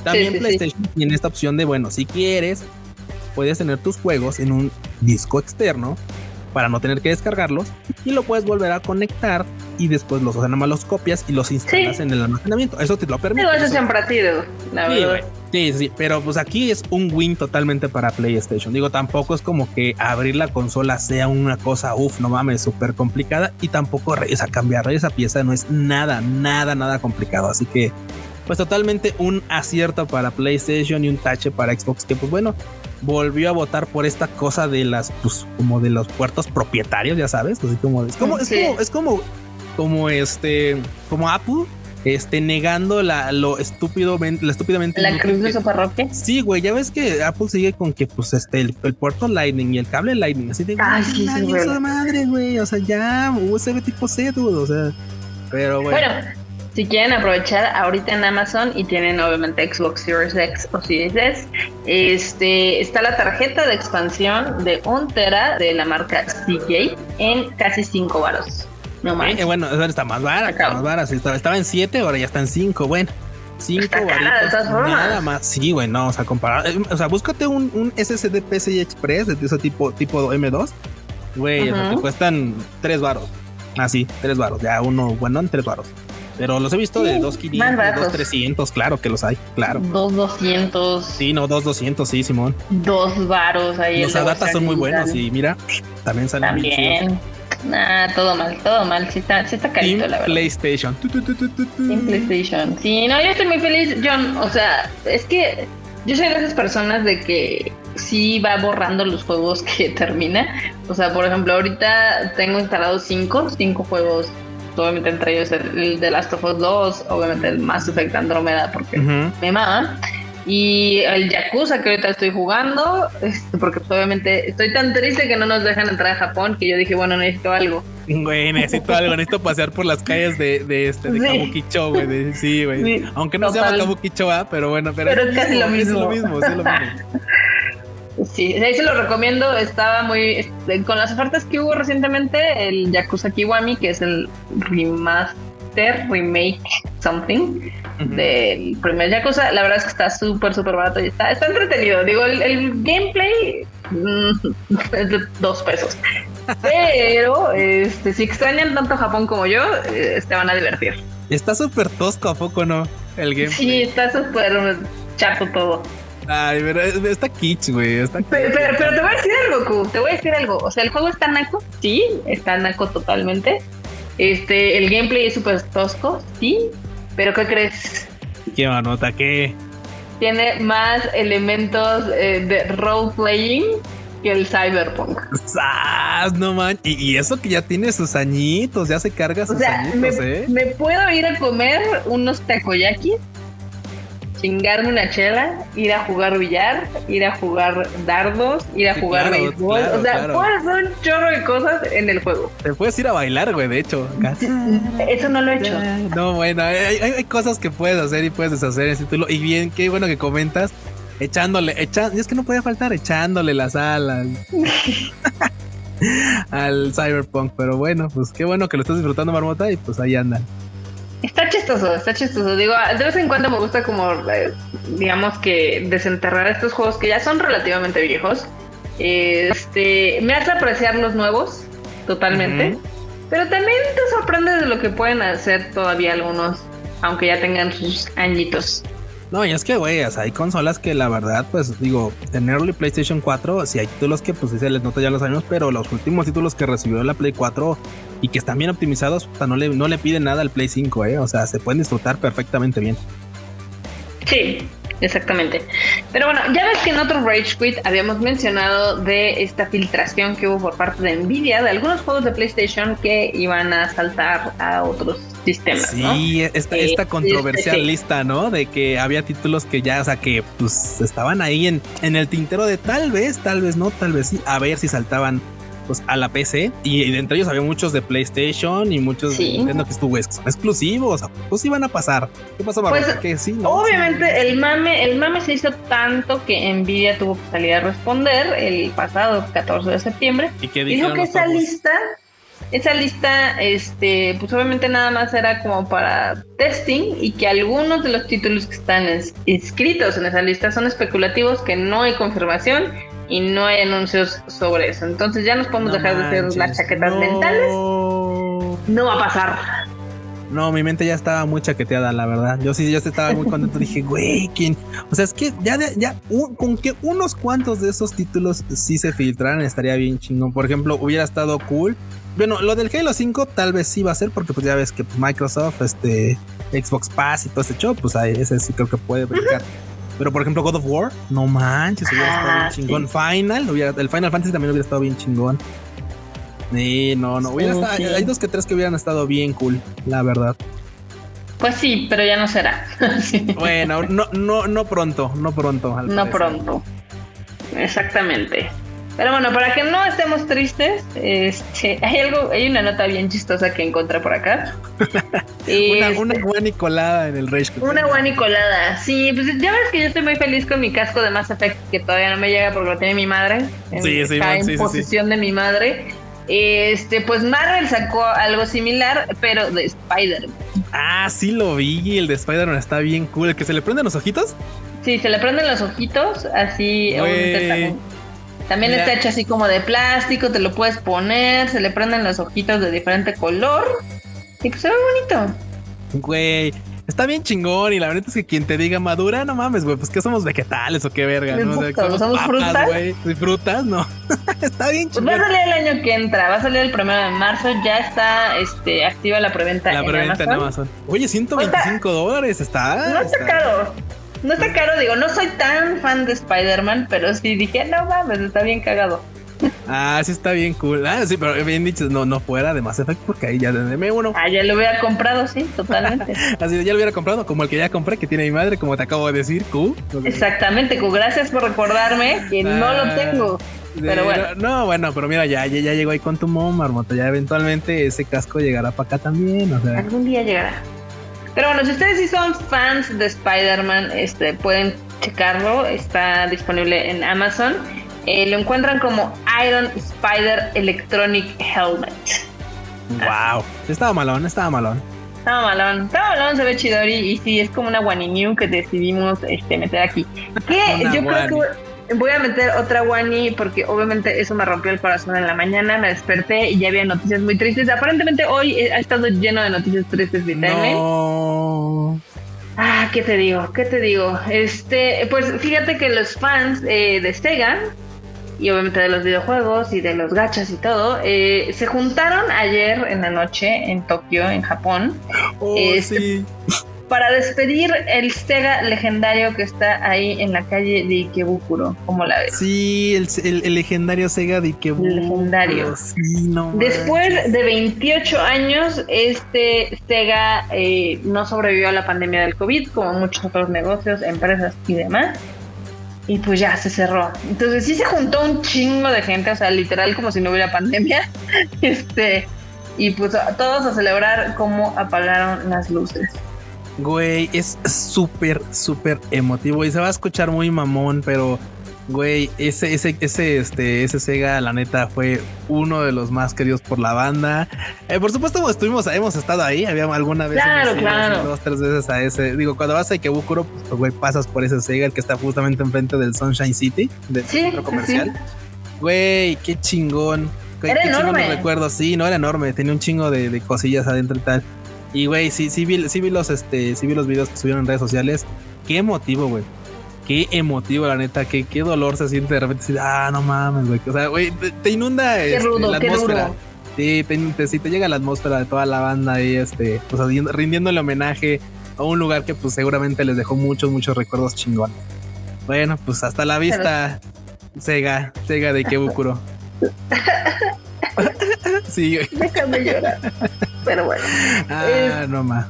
También PlayStation tiene esta opción de, bueno, si quieres, puedes tener tus juegos en un disco externo para no tener que descargarlos y lo puedes volver a conectar y después los, o sea, nada más los copias y los instalas en el almacenamiento. Eso te lo permite. eso siempre ha sido, la sí, verdad. Sí, sí, pero pues aquí es un win totalmente para PlayStation. Digo, tampoco es como que abrir la consola sea una cosa, uff, no mames, súper complicada y tampoco o cambiar esa pieza no es nada, nada, nada complicado. Así que, pues totalmente un acierto para PlayStation y un tache para Xbox que pues bueno, volvió a votar por esta cosa de las, pues, como de los puertos propietarios, ya sabes, así como, es como, es como, es como, como este, como Apple, este, negando la, lo estúpido, la estúpidamente. La cruz de su parroquia. Sí, güey, ya ves que Apple sigue con que, pues, este, el, puerto Lightning y el cable Lightning, así de, Ay, sí, sí, madre, güey, o sea, ya, USB tipo C, dude, o sea, pero bueno. Bueno, si quieren aprovechar ahorita en Amazon y tienen obviamente Xbox Series X o Series S, este, está la tarjeta de expansión de 1 tera de la marca CJ en casi 5 baros. No más. Eh, bueno, está más barata, más barata. Estaba, estaba en 7, ahora ya está en 5. Bueno, 5 baritos. Nada más. Sí, güey, no, o sea, comparar. Eh, o sea, búscate un, un SSD PCI Express de ese tipo, tipo M2. Güey, te cuestan 3 baros. Así, ah, 3 baros. Ya uno, bueno, en 3 baros. Pero los he visto de 2.500, 2.300, claro que los hay, claro. 2.200. Sí, no, 2.200, sí, Simón. Dos varos ahí. Los datas son muy buenos y mira, también salen También. Nah, todo mal, todo mal. Sí está, sí está carito, la verdad. PlayStation. En PlayStation. Sí, no, yo estoy muy feliz, John. O sea, es que yo soy de esas personas de que sí va borrando los juegos que termina. O sea, por ejemplo, ahorita tengo instalados cinco, cinco juegos obviamente entre ellos el, de Last of Us 2, obviamente el Mass Effect Andromeda porque me mama. Y el Yakuza que ahorita estoy jugando, este, porque pues, obviamente estoy tan triste que no nos dejan entrar a Japón que yo dije, bueno, necesito algo. Güey, necesito algo, necesito pasear por las calles de, de este, de Kabukicho, güey. sí, güey. Aunque no se llama Kabukicho, pero bueno, pero, pero es, casi lo mismo. Es lo mismo, es lo mismo. Sí, ahí se lo recomiendo. Estaba muy. Este, con las ofertas que hubo recientemente, el Yakuza Kiwami, que es el remaster, remake, something del primer Yakuza, la verdad es que está súper, súper barato y está, está entretenido. Digo, el, gameplay mm, es de dos pesos. Pero este, si extrañan tanto Japón como yo, eh, te van a divertir. Está súper tosco, ¿a poco no? El gameplay. Sí, está súper chato todo. Ay, pero está kitsch, güey. Pero, pero, te voy a decir algo, Q. Te voy a decir algo. O sea, el juego está naco. Sí, está naco totalmente. Este, el gameplay es súper tosco. Sí. Pero ¿qué crees? ¿Qué manota? ¿Qué? Tiene más elementos eh, de role playing que el Cyberpunk. No man, y, eso que ya tiene sus añitos, ya se carga sus añitos, me, ¿eh? Me puedo ir a comer unos takoyakis chingarme una chela, ir a jugar billar, ir a jugar dardos, ir a jugar béisbol. o sea, puedes hacer un chorro de cosas en el juego. Te puedes ir a bailar, güey, de hecho. Eso no lo he hecho. No, bueno, hay, cosas que puedes hacer y puedes deshacer en ese título. Y bien, qué bueno que comentas. Echándole, es que no puede faltar echándole las alas al Cyberpunk. Pero bueno, pues qué bueno que lo estás disfrutando, Marmota, y pues ahí andan. Está chistoso, está chistoso. Digo, de vez en cuando me gusta como, eh, digamos que desenterrar estos juegos que ya son relativamente viejos. Este, me hace apreciar los nuevos, totalmente. Pero también te sorprende de lo que pueden hacer todavía algunos, aunque ya tengan sus añitos. No, y es que, güey, hay consolas que la verdad, pues digo, en Early PlayStation 4, sí hay títulos que pues sí se les nota ya los años, pero los últimos títulos que recibió la Play 4 y que están bien optimizados, o sea, no le, no le piden nada al Play 5, ¿eh? O sea, se pueden disfrutar perfectamente bien. Sí, Exactamente. Pero bueno, ya ves que en otro Rage Quit habíamos mencionado de esta filtración que hubo por parte de Nvidia de algunos juegos de PlayStation que iban a saltar a otros sistemas. Sí, esta, eh, esta controversial lista, ¿no? De que había títulos que ya, o sea, que pues estaban ahí en, en el tintero de tal vez, tal vez no, tal vez sí, a ver si saltaban pues, a la PC y, entre ellos había muchos de PlayStation y muchos de Nintendo que estuvo exclusivos, pues iban a pasar. ¿Qué pasó, pues, sí, Obviamente el mame, el mame se hizo tanto que Nvidia tuvo que salir a responder el pasado 14 de septiembre. Y que dijo que esa lista esa lista, este, pues obviamente nada más era como para testing y que algunos de los títulos que están inscritos en esa lista son especulativos, que no hay confirmación y no hay anuncios sobre eso. Entonces ya nos podemos dejar de hacer las chaquetas mentales. No va a pasar. No, mi mente ya estaba muy chaqueteada, la verdad. Yo sí, yo estaba muy contento. Dije, güey, ¿quién? O sea, es que ya, ya, con que unos cuantos de esos títulos sí se filtraran, estaría bien chingón. Por ejemplo, hubiera estado cool. Bueno, lo del Halo 5 tal vez sí va a ser, porque pues ya ves que pues, Microsoft, este, Xbox Pass y todo ese show, pues ahí, ese sí creo que puede brincar. Pero por ejemplo, God of War, no manches, hubiera estado bien ah, chingón. Final, el Final Fantasy también hubiera estado bien chingón. Sí, no, no. Hubiera estado, Hay dos que tres que hubieran estado bien cool, la verdad. Pues sí, pero ya no será. Bueno, no, no, no pronto, no pronto. no pronto. Exactamente. Pero bueno, para que no estemos tristes, este, hay algo, hay una nota bien chistosa que encontré por acá. una, una guanicolada en el Rage. Una guanicolada, sí, pues ya ves que yo estoy muy feliz con mi casco de Mass Effect, que todavía no me llega porque lo tiene mi madre. sí, sí, está en posición de mi madre. Este, pues Marvel sacó algo similar, pero de Spider-Man. Ah, sí lo vi, el de Spider-Man está bien cool. ¿El que se le prenden los ojitos? Sí, se le prenden los ojitos, así también está hecho así como de plástico, te lo puedes poner, se le prenden los ojitos de diferente color y pues se ve bonito. Güey, está bien chingón y la verdad es que quien te diga madura, no mames, güey, pues que somos vegetales o qué verga, ¿no? somos, frutas, güey, frutas, no. está bien chingón. Pues va a salir el año que entra, va a salir el primero de marzo, ya está este activa la preventa, la preventa en Amazon. Oye, 125 dólares, está. No está caro. No está caro, digo, no soy tan fan de Spider-Man, pero sí dije, no mames, está bien cagado. Ah, sí está bien cool. Ah, sí, pero bien dicho, no, no fuera de Mass Effect porque ahí ya de uno. Ah, ya lo hubiera comprado, sí, totalmente. Así ya lo hubiera comprado, como el que ya compré, que tiene mi madre, como te acabo de decir, Q. Exactamente, Q, gracias por recordarme que no lo ah, tengo. Pero bueno. No, bueno, pero mira, ya, ya, llegó ahí con tu mom, Marmota. Ya eventualmente ese casco llegará para acá también. O sea. Algún día llegará. Pero bueno, si ustedes sí son fans de Spider-Man, este, pueden checarlo. Está disponible en Amazon. Eh, lo encuentran como Iron Spider Electronic Helmet. Wow. Estaba malón, estaba malón. Estaba malón, estaba malón, se ve chidori y sí, es como una New que decidimos este, meter aquí. Que yo creo que voy a meter otra Wani porque obviamente eso me rompió el corazón en la mañana, me desperté y ya había noticias muy tristes. Aparentemente hoy ha estado lleno de noticias tristes de no. Ah, ¿qué te digo? ¿Qué te digo? Este, pues fíjate que los fans eh, de Sega y obviamente de los videojuegos y de los gachas y todo, eh, se juntaron ayer en la noche en Tokio, en Japón. Oh, este, sí para despedir el Sega legendario que está ahí en la calle de Ikebukuro. ¿Cómo la ves? Sí, el, legendario Sega de Ikebukuro. Legendario. Sí, no Después de 28 años, este Sega eh, no sobrevivió a la pandemia del COVID, como muchos otros negocios, empresas y demás. Y pues ya se cerró. Entonces sí se juntó un chingo de gente, o sea, literal como si no hubiera pandemia. Este, y pues todos a celebrar cómo apagaron las luces. Güey, es súper, súper emotivo y se va a escuchar muy mamón, pero güey, ese, ese, ese, este, ese Sega, la neta, fue uno de los más queridos por la banda. Eh, por supuesto, estuvimos, hemos estado ahí, había alguna vez, claro, claro. dos, tres veces a ese. Digo, cuando vas a Ikebukuro, pues, güey, pasas por ese Sega, el que está justamente enfrente del Sunshine City, del centro comercial. Güey, qué chingón. era enorme. recuerdo, sí, no era enorme, tenía un chingo de, de cosillas adentro y tal. Y güey, sí, sí vi, sí vi los este, sí vi los videos que subieron en redes sociales. Qué emotivo, güey. Qué emotivo, la neta, qué, qué dolor se siente de repente. ah, no mames, güey. O sea, güey, te, inunda este, la atmósfera. Sí, te, te, sí, te llega la atmósfera de toda la banda ahí, este, o sea, rindiéndole homenaje a un lugar que pues seguramente les dejó muchos, muchos recuerdos chingones. Bueno, pues hasta la vista, Sega, Sega de Kebukuro. sí. Déjame llorar. Pero bueno. Ah, no más.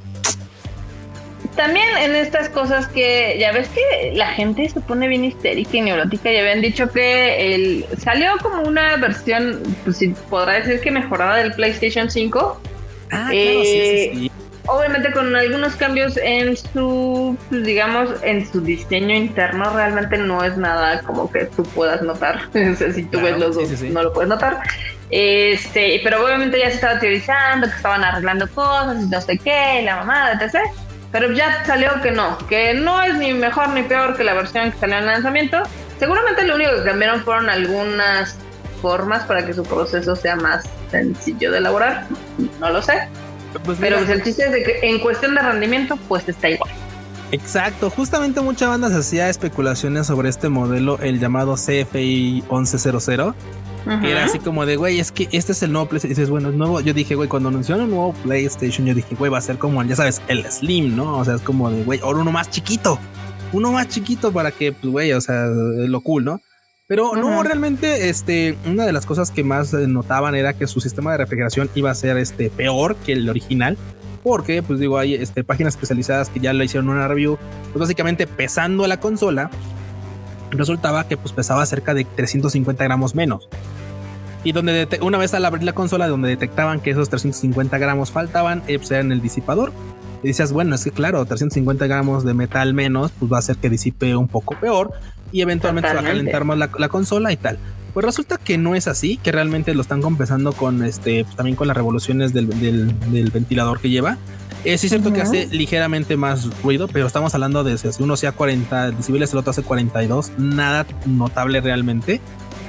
También en estas cosas que ya ves que la gente se pone bien histérica y neurótica y habían dicho que el, salió como una versión, pues si podrá decir que mejorada del PlayStation 5. Ah, claro, sí, sí, Obviamente con algunos cambios en su, pues, digamos, en su diseño interno, realmente no es nada como que tú puedas notar. si tú ves los dos, no lo puedes notar. Este, pero obviamente ya se estaba teorizando que estaban arreglando cosas y no sé qué, la mamada, etc. Pero ya salió que no, que no es ni mejor ni peor que la versión que salió en el lanzamiento. Seguramente lo único que cambiaron fueron algunas formas para que su proceso sea más sencillo de elaborar. No lo sé. Pues Pero el chiste es de que en cuestión de rendimiento, pues está igual. Exacto, justamente mucha banda se hacía especulaciones sobre este modelo, el llamado CFI 1100 era así como de, güey, es que este es el nuevo PlayStation. dices, bueno, es nuevo. Yo dije, güey, cuando anunciaron un nuevo PlayStation, yo dije, güey, va a ser como, ya sabes, el Slim, ¿no? O sea, es como de, güey, ahora uno más chiquito. Uno más chiquito para que, pues, güey, o sea, lo cool, ¿no? Pero no, realmente, este, una de las cosas que más eh, notaban era que su sistema de refrigeración iba a ser este peor que el original. Porque, pues digo, hay este, páginas especializadas que ya le hicieron una review, pues básicamente pesando a la consola, resultaba que pues pesaba cerca de 350 gramos menos. Y donde una vez al abrir la consola, donde detectaban que esos 350 gramos faltaban, eh, pues era en el disipador. Y decías, bueno, es que claro, 350 gramos de metal menos, pues va a hacer que disipe un poco peor y eventualmente se va a calentar más la, consola y tal. Pues resulta que no es así, que realmente lo están compensando con este, pues también con las revoluciones del, ventilador que lleva. Es cierto que hace ligeramente más ruido, pero estamos hablando de si uno sea 40 decibeles, el otro hace 42, nada notable realmente.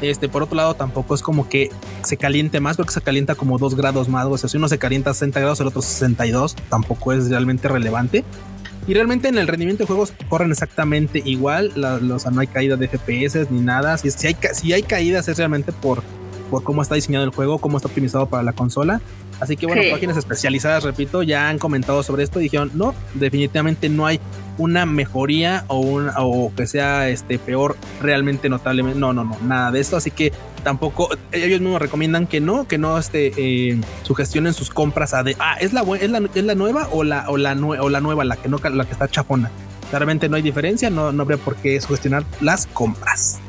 Este, por otro lado, tampoco es como que se caliente más, porque se calienta como 2 grados más. O sea, si uno se calienta a 60 grados, el otro 62, tampoco es realmente relevante. Y realmente en el rendimiento de juegos corren exactamente igual. los, no hay caída de FPS ni nada. Si, si, hay, si hay caídas es realmente por, por cómo está diseñado el juego, cómo está optimizado para la consola. Así que bueno, páginas especializadas, repito, ya han comentado sobre esto y dijeron, no, definitivamente no hay una mejoría o, una, o que sea este peor realmente notablemente. No, no, no, nada de esto. Así que tampoco ellos mismos recomiendan que no, que no este, eh, sugestionen sus compras a de, ah, es la, es la, es la nueva o la, o la, o la nueva, la que no, la que está chafona. Claramente no hay diferencia, no, no habría por qué sugestionar las compras.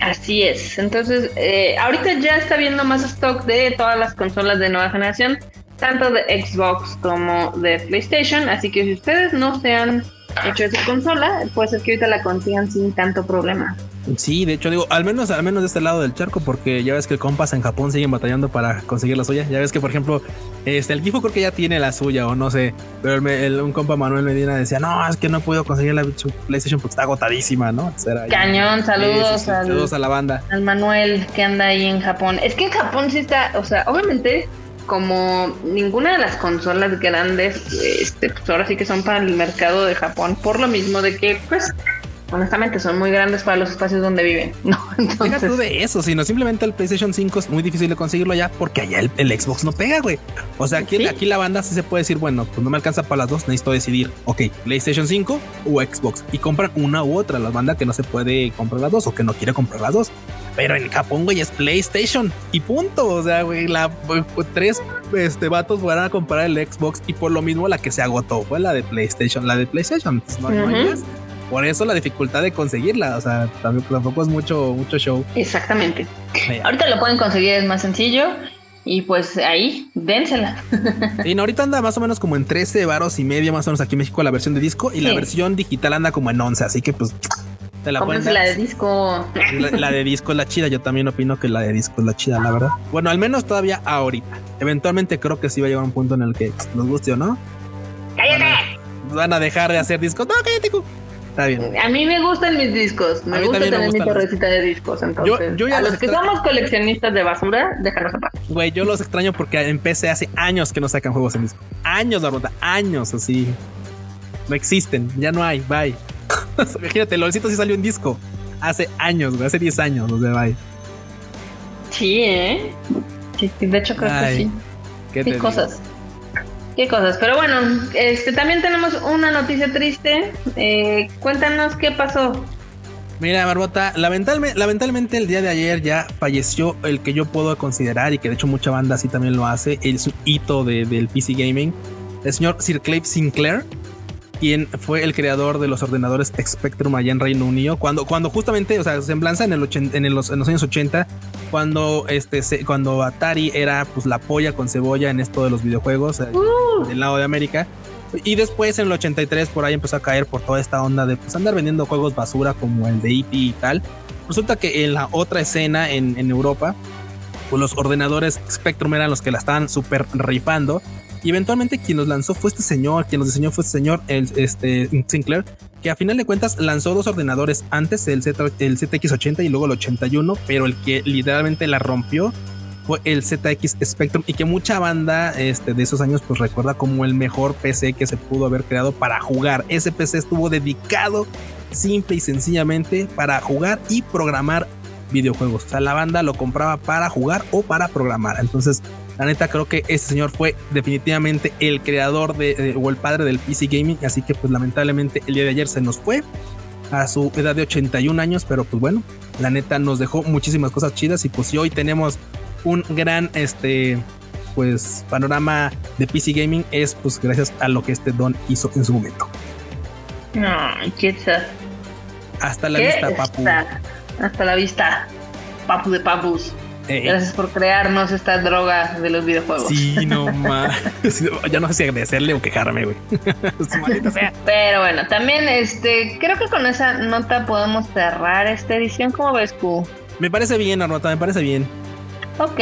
Así es. Entonces, eh, ahorita ya está viendo más stock de todas las consolas de nueva generación, tanto de Xbox como de PlayStation. Así que si ustedes no se han hecho esa consola, puede ser que ahorita la consigan sin tanto problema. Sí, de hecho digo, al menos al menos de este lado del charco, porque ya ves que compas en Japón siguen batallando para conseguir la suya. Ya ves que por ejemplo, este el Kifo creo que ya tiene la suya o no sé, pero un compa Manuel Medina decía, "No, es que no puedo conseguir la PlayStation porque está agotadísima, ¿no?" Cañón, saludos, saludos a la banda. Al Manuel que anda ahí en Japón. Es que en Japón sí está, o sea, obviamente como ninguna de las consolas grandes, este, pues ahora sí que son para el mercado de Japón, por lo mismo de que, pues, honestamente son muy grandes para los espacios donde viven. No, entonces... tú de eso, sino simplemente el PlayStation 5 es muy difícil de conseguirlo allá porque allá el, Xbox no pega, güey. O sea, aquí, aquí la banda sí se puede decir, bueno, pues no me alcanza para las dos, necesito decidir, ok, PlayStation 5 o Xbox y compran una u otra. La banda que no se puede comprar las dos o que no quiere comprar las dos. Pero en Japón, güey, es PlayStation y punto. O sea, güey, la, tres este, vatos van a comprar el Xbox y por lo mismo la que se agotó fue la de PlayStation. La de PlayStation, pues, no, hay más. Por eso la dificultad de conseguirla, o sea, tampoco es mucho, mucho show. Exactamente. Ahorita lo pueden conseguir, es más sencillo. Y pues ahí, dénsela. y no, ahorita anda más o menos como en 13 varos y medio, más o menos aquí en México, la versión de disco. Y la versión digital anda como en 11. Así que pues la la de disco. La, de disco es la chida. Yo también opino que la de disco es la chida, la verdad. Bueno, al menos todavía ahorita. Eventualmente creo que sí va a llegar un punto en el que nos guste o no. ¡Cállate! Van a, dejar de hacer discos. No, cállate. Está bien. A mí me gustan mis discos. Me gusta tener mi torrecita de discos. Entonces, yo, a los, que somos coleccionistas de basura, déjanos aparte. Güey, yo los extraño porque empecé hace años que no sacan juegos en disco. Años, la verdad. Años así. No existen. Ya no hay. Bye. Imagínate, LOLcito sí salió en disco hace años, güey, hace 10 años, no sé, Sí, ¿eh? Sí, de hecho creo que sí. ¿Qué cosas. Qué cosas, pero bueno, este también tenemos una noticia triste. Eh, cuéntanos qué pasó. Mira, Barbota, lamentablemente, el día de ayer ya falleció el que yo puedo considerar y que de hecho mucha banda así también lo hace, el hito del PC Gaming, el señor Sir Clive Sinclair, quien fue el creador de los ordenadores Spectrum allá en Reino Unido, cuando, cuando justamente, o sea, semblanza en, el en, los, años 80, cuando, este, cuando Atari era pues la polla con cebolla en esto de los videojuegos uh. del lado de América. Y después en el 83 por ahí empezó a caer por toda esta onda de pues, andar vendiendo juegos basura como el de E.T. y tal. Resulta que en la otra escena en, en Europa, pues los ordenadores Spectrum eran los que la estaban súper rifando. Y eventualmente quien los lanzó fue este señor, quien los diseñó fue este señor, el, este Sinclair, que a final de cuentas lanzó dos ordenadores antes, el, Z, el ZX80 y luego el 81, pero el que literalmente la rompió fue el ZX Spectrum y que mucha banda este, de esos años pues recuerda como el mejor PC que se pudo haber creado para jugar. Ese PC estuvo dedicado simple y sencillamente para jugar y programar videojuegos. O sea, la banda lo compraba para jugar o para programar. Entonces, la neta creo que ese señor fue definitivamente el creador de, o el padre del PC gaming. Así que pues lamentablemente el día de ayer se nos fue a su edad de 81 años, pero pues bueno, la neta nos dejó muchísimas cosas chidas y pues si hoy tenemos un gran este pues panorama de PC gaming es pues gracias a lo que este don hizo en su momento. No, Hasta la vista, papu. Hasta la vista, papu de papus. Gracias por crearnos esta droga de los videojuegos. Sí, no más. ya no sé si agradecerle o quejarme, güey. Pero bueno, también este, creo que con esa nota podemos cerrar esta edición. ¿Cómo ves, Q? Me parece bien, Arnota, me parece bien. Ok.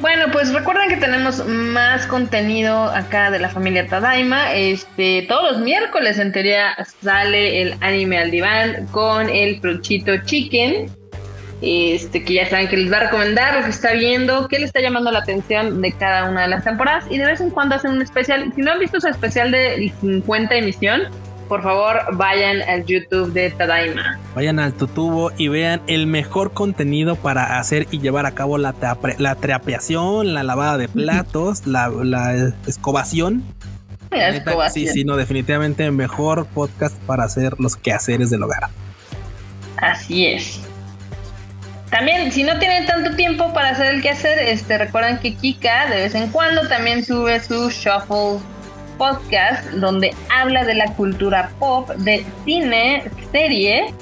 Bueno, pues recuerden que tenemos más contenido acá de la familia Tadaima. Este, todos los miércoles en teoría sale el anime al diván con el Prochito Chicken. Este, que ya saben que les va a recomendar lo que está viendo, qué le está llamando la atención de cada una de las temporadas y de vez en cuando hacen un especial. Si no han visto su especial de 50 emisión, por favor vayan al YouTube de Tadaima. Vayan al tutubo y vean el mejor contenido para hacer y llevar a cabo la, la trapeación, la lavada de platos, la, escobación. Sí, sí, no, definitivamente mejor podcast para hacer los quehaceres del hogar. Así es. También, si no tienen tanto tiempo para hacer el quehacer, este, recuerden que Kika de vez en cuando también sube su Shuffle podcast donde habla de la cultura pop, de cine, serie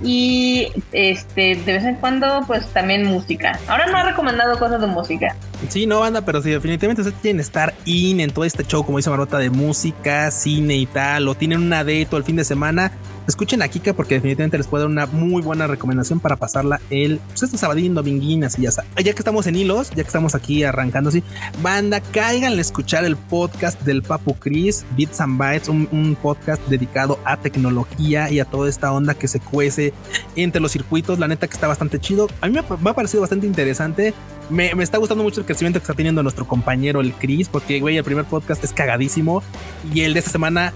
y este de vez en cuando pues también música. Ahora no ha recomendado cosas de música. Sí, no banda, pero sí, definitivamente ustedes quieren estar in en todo este show, como dice Marota, de música, cine y tal, o tienen una date todo el fin de semana, escuchen a Kika porque definitivamente les puede dar una muy buena recomendación para pasarla el pues este sabadín, dominguín, así ya está. Ya que estamos en hilos, ya que estamos aquí arrancando así, banda, cáiganle a escuchar el podcast del Papu Chris, Bits and Bytes, un, podcast dedicado a tecnología y a toda esta onda que se cuece entre los circuitos. La neta que está bastante chido. A mí me, ha parecido bastante interesante. Me, me, está gustando mucho el crecimiento que está teniendo nuestro compañero el Chris, porque güey, el primer podcast es cagadísimo y el de esta semana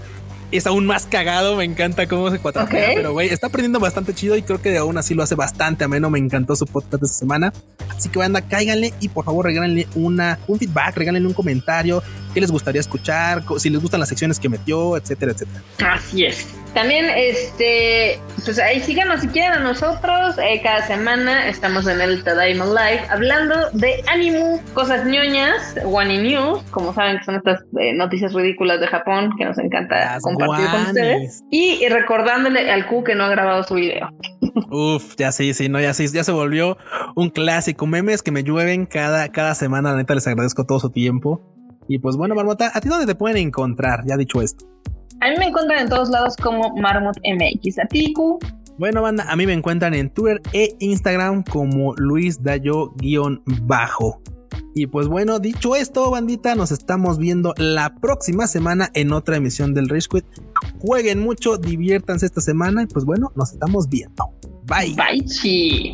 es aún más cagado. Me encanta cómo se cuatro. Pero güey, está aprendiendo bastante chido y creo que aún así lo hace bastante ameno. Me encantó su podcast de esta semana. Así que banda, cáiganle y por favor regálenle una, un feedback, regálenle un comentario. ¿Qué les gustaría escuchar? Si les gustan las secciones que metió, etcétera, etcétera. Así es. También, este, pues ahí síganos si quieren a nosotros. Eh, cada semana estamos en el Tadaima Live hablando de anime, cosas ñoñas, Wani News, como saben que son estas eh, noticias ridículas de Japón que nos encanta compartir con ustedes. Y, recordándole al Q que no ha grabado su video. Uf, ya sí, sí, no, ya sí, ya se volvió un clásico. Memes que me llueven cada, cada semana. La neta les agradezco todo su tiempo. Y pues bueno, Marmota, ¿a ti dónde te pueden encontrar? Ya dicho esto. A mí me encuentran en todos lados como Marmot MX. ¿A ti, Bueno, banda, a mí me encuentran en Twitter e Instagram como Luis Dayo-bajo. Y pues bueno, dicho esto, bandita, nos estamos viendo la próxima semana en otra emisión del Rage Quit. Jueguen mucho, diviértanse esta semana y pues bueno, nos estamos viendo. Bye. Bye, chi.